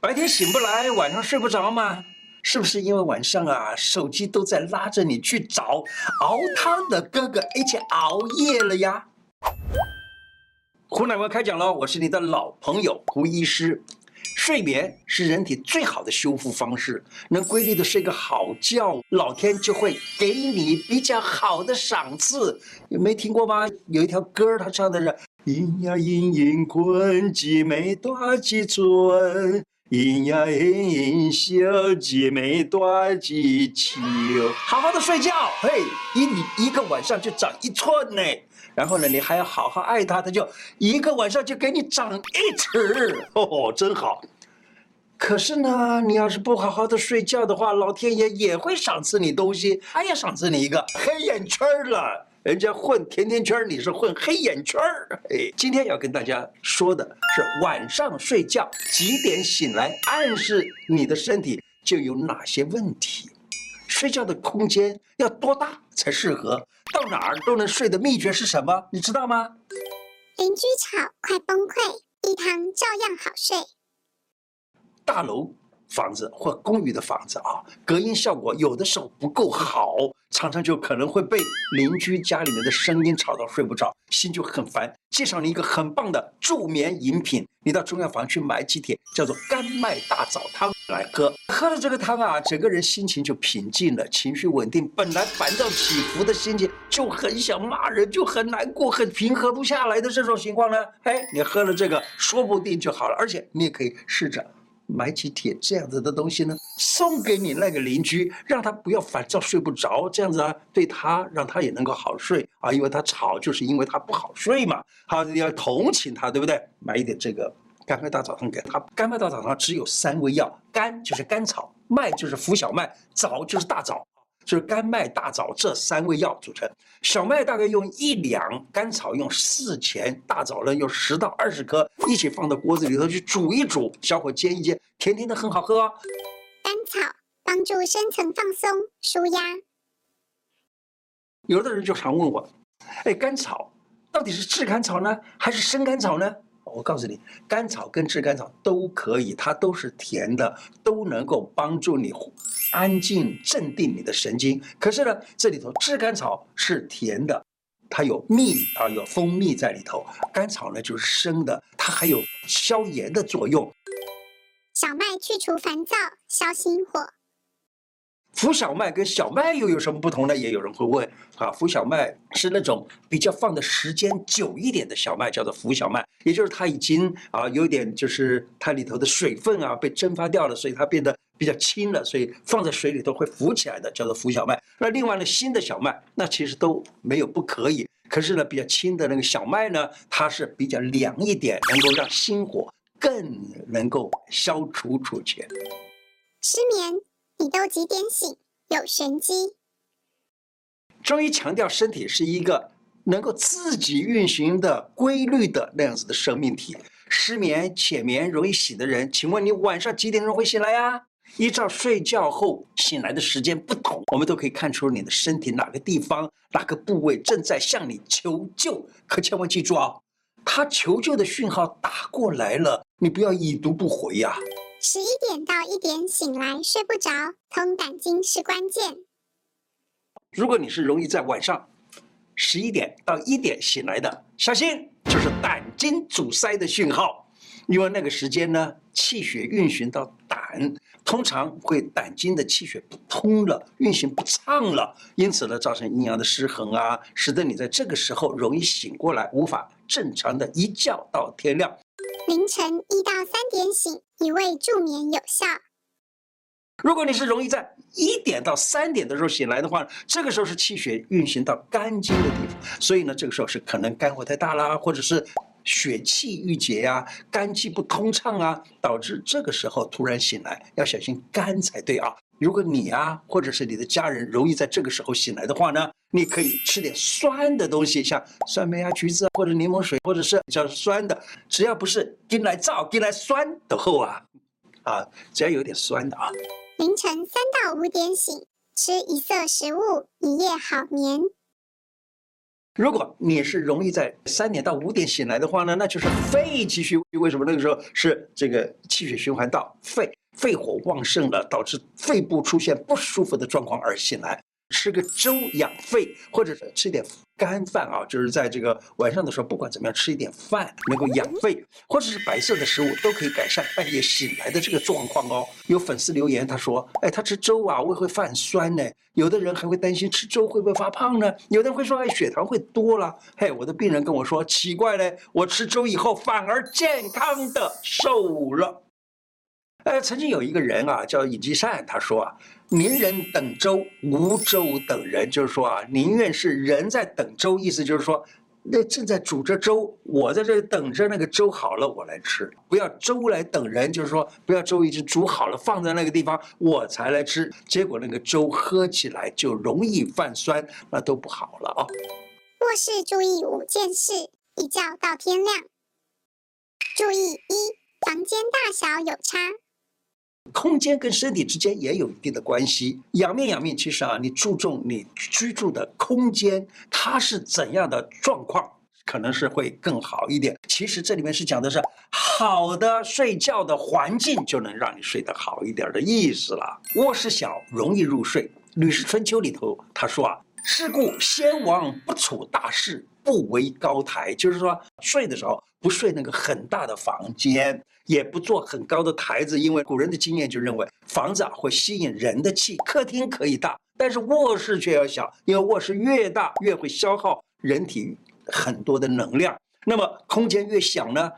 白天醒不来，晚上睡不着吗？是不是因为晚上啊，手机都在拉着你去找熬汤的哥哥一起熬夜了呀？胡乃文开讲喽，我是你的老朋友胡医师。睡眠是人体最好的修复方式，能规律的睡个好觉，老天就会给你比较好的赏赐。有没听过吗？有一条歌，他唱的是“阴呀阴阴困，姐妹多几寸；阴呀阴阴休，姐妹多几秋”。好好的睡觉，嘿，一你一个晚上就长一寸呢。然后呢，你还要好好爱他，他就一个晚上就给你长一尺，哦，真好。可是呢，你要是不好好的睡觉的话，老天爷也会赏赐你东西，他也赏赐你一个黑眼圈了。人家混甜甜圈，你是混黑眼圈儿。哎，今天要跟大家说的是晚上睡觉几点醒来，暗示你的身体就有哪些问题。睡觉的空间要多大才适合？到哪儿都能睡的秘诀是什么？你知道吗？邻居吵，快崩溃，一堂照样好睡。大楼房子或公寓的房子啊，隔音效果有的时候不够好，常常就可能会被邻居家里面的声音吵到睡不着，心就很烦。介绍你一个很棒的助眠饮品，你到中药房去买几帖，叫做甘麦大枣汤来喝。喝了这个汤啊，整个人心情就平静了，情绪稳定。本来烦躁起伏的心情，就很想骂人，就很难过，很平和不下来的这种情况呢，哎，你喝了这个，说不定就好了。而且你也可以试着。买几铁这样子的东西呢，送给你那个邻居，让他不要烦躁睡不着，这样子啊，对他让他也能够好睡啊，因为他吵就是因为他不好睡嘛。好，你要同情他，对不对？买一点这个甘麦大枣汤给他。甘麦大枣汤只有三味药，甘就是甘草，麦就是浮小麦，枣就是大枣。就是甘麦大枣这三味药组成，小麦大概用一两，甘草用四钱，大枣呢用十到二十颗，一起放到锅子里头去煮一煮，小火煎一煎，甜甜的很好喝哦。甘草帮助深层放松、舒压。有的人就常问我，哎，甘草到底是炙甘草呢，还是生甘草呢？我告诉你，甘草跟炙甘草都可以，它都是甜的，都能够帮助你安静、镇定你的神经。可是呢，这里头炙甘草是甜的，它有蜜啊，有蜂蜜在里头；甘草呢就是生的，它还有消炎的作用。小麦去除烦躁，消心火。浮小麦跟小麦又有什么不同呢？也有人会问啊，浮小麦是那种比较放的时间久一点的小麦，叫做浮小麦，也就是它已经啊有点就是它里头的水分啊被蒸发掉了，所以它变得比较轻了，所以放在水里头会浮起来的，叫做浮小麦。那另外呢，新的小麦那其实都没有不可以，可是呢比较轻的那个小麦呢，它是比较凉一点，能够让心火更能够消除出去。失眠。你都几点醒？有玄机。中医强调，身体是一个能够自己运行的规律的那样子的生命体。失眠、浅眠、容易醒的人，请问你晚上几点钟会醒来呀？依照睡觉后醒来的时间不同，我们都可以看出你的身体哪个地方、哪个部位正在向你求救。可千万记住啊，他求救的讯号打过来了，你不要已读不回呀。十一点到一点醒来睡不着，通胆经是关键。如果你是容易在晚上十一点到一点醒来的，小心就是胆经阻塞的讯号。因为那个时间呢，气血运行到胆，通常会胆经的气血不通了，运行不畅了，因此呢，造成阴阳的失衡啊，使得你在这个时候容易醒过来，无法正常的一觉到天亮。凌晨一到三点醒，以为助眠有效。如果你是容易在一点到三点的时候醒来的话，这个时候是气血运行到肝经的地方，所以呢，这个时候是可能肝火太大啦，或者是血气郁结呀、啊，肝气不通畅啊，导致这个时候突然醒来，要小心肝才对啊。如果你啊，或者是你的家人容易在这个时候醒来的话呢，你可以吃点酸的东西，像酸梅啊、橘子啊，或者柠檬水，或者是比较酸的，只要不是跟来燥、跟来酸的后啊，啊，只要有点酸的啊。凌晨三到五点醒，吃一色食物，一夜好眠。如果你是容易在三点到五点醒来的话呢，那就是肺气虚。为什么那个时候是这个气血循环到肺，肺火旺盛了，导致肺部出现不舒服的状况而醒来？吃个粥养肺，或者是吃点干饭啊，就是在这个晚上的时候，不管怎么样，吃一点饭能够养肺，或者是白色的食物都可以改善半夜醒来的这个状况哦。有粉丝留言他说：“哎，他吃粥啊，胃会泛酸呢。”有的人还会担心吃粥会不会发胖呢？有的人会说：“哎，血糖会多了。”嘿，我的病人跟我说：“奇怪嘞，我吃粥以后反而健康的瘦了。”呃，曾经有一个人啊，叫尹继善，他说啊，宁人等粥，无粥等人，就是说啊，宁愿是人在等粥，意思就是说，那正在煮着粥，我在这里等着那个粥好了，我来吃，不要粥来等人，就是说，不要粥已经煮好了放在那个地方，我才来吃，结果那个粥喝起来就容易泛酸，那都不好了啊。卧室注意五件事，一觉到天亮。注意一，房间大小有差。空间跟身体之间也有一定的关系。养命养命，其实啊，你注重你居住的空间，它是怎样的状况，可能是会更好一点。其实这里面是讲的是好的睡觉的环境，就能让你睡得好一点的意思了。卧室小容易入睡，《吕氏春秋》里头他说啊，是故先王不处大事，不为高台，就是说睡的时候不睡那个很大的房间。也不做很高的台子，因为古人的经验就认为房子啊会吸引人的气。客厅可以大，但是卧室却要小，因为卧室越大越会消耗人体很多的能量。那么空间越小呢，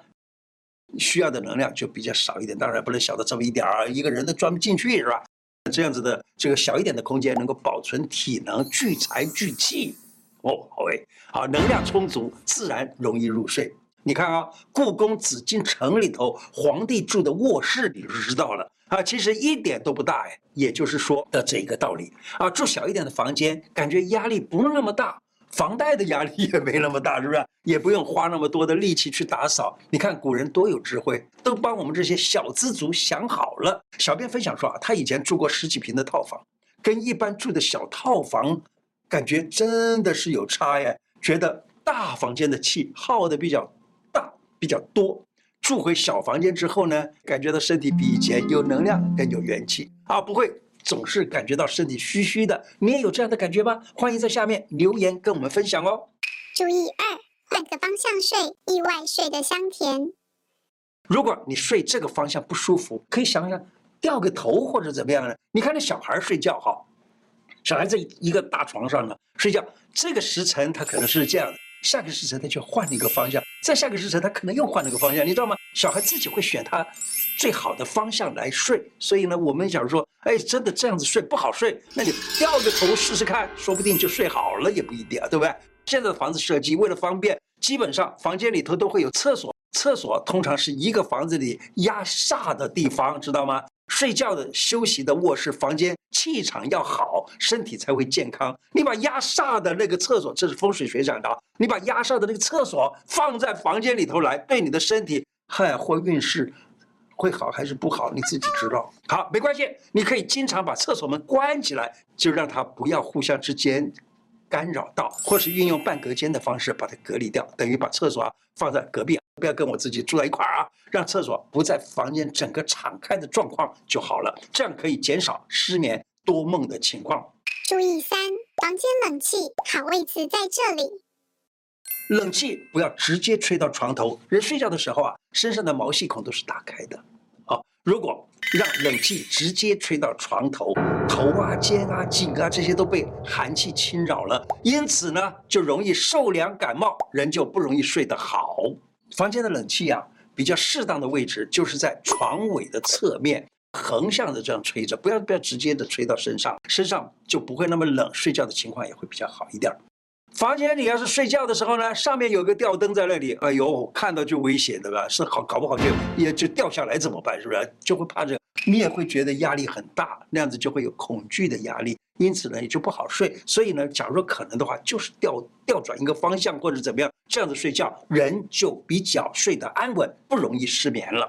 需要的能量就比较少一点。当然不能小到这么一点儿，一个人都钻不进去，是吧？这样子的这个小一点的空间能够保存体能，聚财聚气。哦，好诶，好，能量充足，自然容易入睡。你看啊，故宫紫禁城里头，皇帝住的卧室你就知道了啊，其实一点都不大哎，也就是说的这个道理啊，住小一点的房间，感觉压力不那么大，房贷的压力也没那么大，是不是？也不用花那么多的力气去打扫。你看古人多有智慧，都帮我们这些小资族想好了。小编分享说啊，他以前住过十几平的套房，跟一般住的小套房，感觉真的是有差呀，觉得大房间的气耗的比较。比较多，住回小房间之后呢，感觉到身体比以前有能量，更有元气啊，不会总是感觉到身体虚虚的。你也有这样的感觉吗？欢迎在下面留言跟我们分享哦。注意二，换个方向睡，意外睡得香甜。如果你睡这个方向不舒服，可以想想掉个头或者怎么样呢？你看那小孩睡觉哈，小孩在一个大床上呢睡觉，这个时辰他可能是这样的。下个时辰他就换了一个方向，再下个时辰他可能又换了个方向，你知道吗？小孩自己会选他最好的方向来睡，所以呢，我们想说，哎，真的这样子睡不好睡，那你掉个头试试看，说不定就睡好了，也不一定啊，对不对？现在的房子设计为了方便，基本上房间里头都会有厕所，厕所通常是一个房子里压煞的地方，知道吗？睡觉的、休息的卧室房间，气场要好，身体才会健康。你把压煞的那个厕所，这是风水学讲的，你把压煞的那个厕所放在房间里头来，对你的身体，嗨，或运势会好还是不好，你自己知道。好，没关系，你可以经常把厕所门关起来，就让它不要互相之间干扰到，或是运用半隔间的方式把它隔离掉，等于把厕所啊放在隔壁。不要跟我自己住在一块儿啊，让厕所不在房间整个敞开的状况就好了，这样可以减少失眠多梦的情况。注意三，房间冷气好位置在这里，冷气不要直接吹到床头，人睡觉的时候啊，身上的毛细孔都是打开的，啊，如果让冷气直接吹到床头，头啊、肩啊、颈啊这些都被寒气侵扰了，因此呢，就容易受凉感冒，人就不容易睡得好。房间的冷气啊，比较适当的位置就是在床尾的侧面，横向的这样吹着，不要不要直接的吹到身上，身上就不会那么冷，睡觉的情况也会比较好一点。房间里要是睡觉的时候呢，上面有个吊灯在那里，哎呦，看到就危险，对吧？是好搞不好就也就掉下来怎么办？是不是？就会怕这个，你也会觉得压力很大，那样子就会有恐惧的压力。因此呢，也就不好睡。所以呢，假如可能的话，就是调调转一个方向或者怎么样，这样子睡觉，人就比较睡得安稳，不容易失眠了。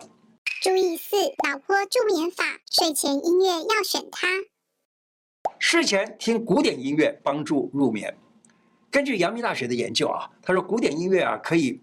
注意四，老婆助眠法，睡前音乐要选它。睡前听古典音乐帮助入眠。根据阳明大学的研究啊，他说古典音乐啊可以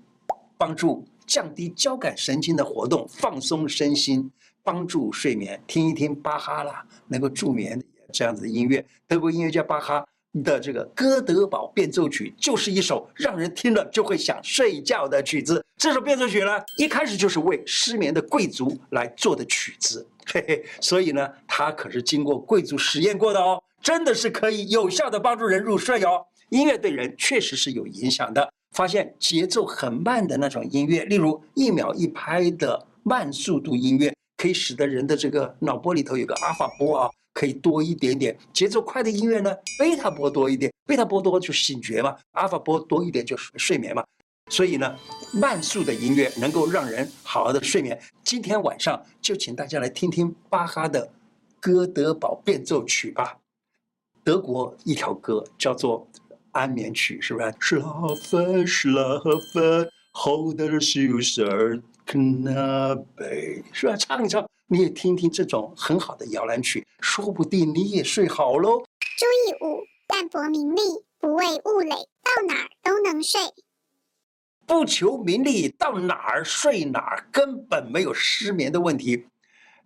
帮助降低交感神经的活动，放松身心，帮助睡眠。听一听巴哈啦，能够助眠这样子的音乐。德国音乐家巴哈的这个《哥德堡变奏曲》就是一首让人听了就会想睡觉的曲子。这首变奏曲呢，一开始就是为失眠的贵族来做的曲子，嘿嘿，所以呢，它可是经过贵族实验过的哦，真的是可以有效的帮助人入睡哦。音乐对人确实是有影响的。发现节奏很慢的那种音乐，例如一秒一拍的慢速度音乐，可以使得人的这个脑波里头有个阿尔法波啊，可以多一点点。节奏快的音乐呢，贝塔波多一点，贝塔波多就醒觉嘛，阿尔法波多一点就睡眠嘛。所以呢，慢速的音乐能够让人好好的睡眠。今天晚上就请大家来听听巴哈的《哥德堡变奏曲》吧。德国一条歌叫做。安眠曲是不是？Schlafen, schlafen, holder Süßer Knabe，是吧？唱一唱，你也听听这种很好的摇篮曲，说不定你也睡好喽。注意五，淡泊名利，不为物累，到哪儿都能睡。不求名利，到哪儿睡哪儿，根本没有失眠的问题。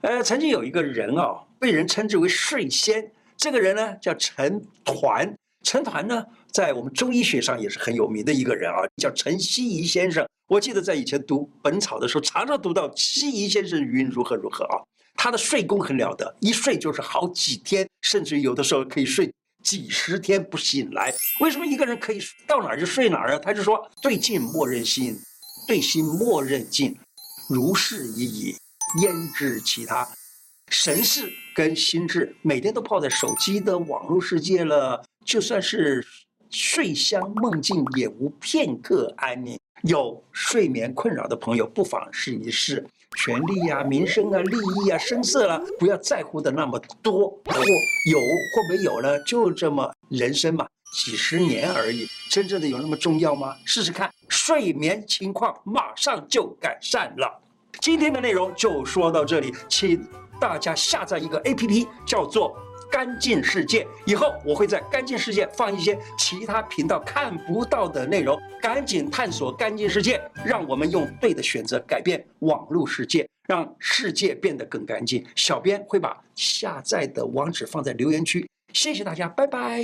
呃，曾经有一个人哦，被人称之为睡仙，这个人呢叫陈团。陈团呢，在我们中医学上也是很有名的一个人啊，叫陈希夷先生。我记得在以前读《本草》的时候，常常读到希夷先生云如何如何啊。他的睡功很了得，一睡就是好几天，甚至有的时候可以睡几十天不醒来。为什么一个人可以到哪儿就睡哪儿啊？他就说：对镜默认心，对心默认静，如是已矣，焉知其他？神识跟心智每天都泡在手机的网络世界了。就算是睡香梦境，也无片刻安宁。有睡眠困扰的朋友，不妨试一试。权力啊、名声啊、利益啊、声色了、啊，不要在乎的那么多。或有或没有呢？就这么人生嘛，几十年而已。真正的有那么重要吗？试试看，睡眠情况马上就改善了。今天的内容就说到这里，请大家下载一个 APP，叫做。干净世界，以后我会在干净世界放一些其他频道看不到的内容，赶紧探索干净世界，让我们用对的选择改变网络世界，让世界变得更干净。小编会把下载的网址放在留言区，谢谢大家，拜拜。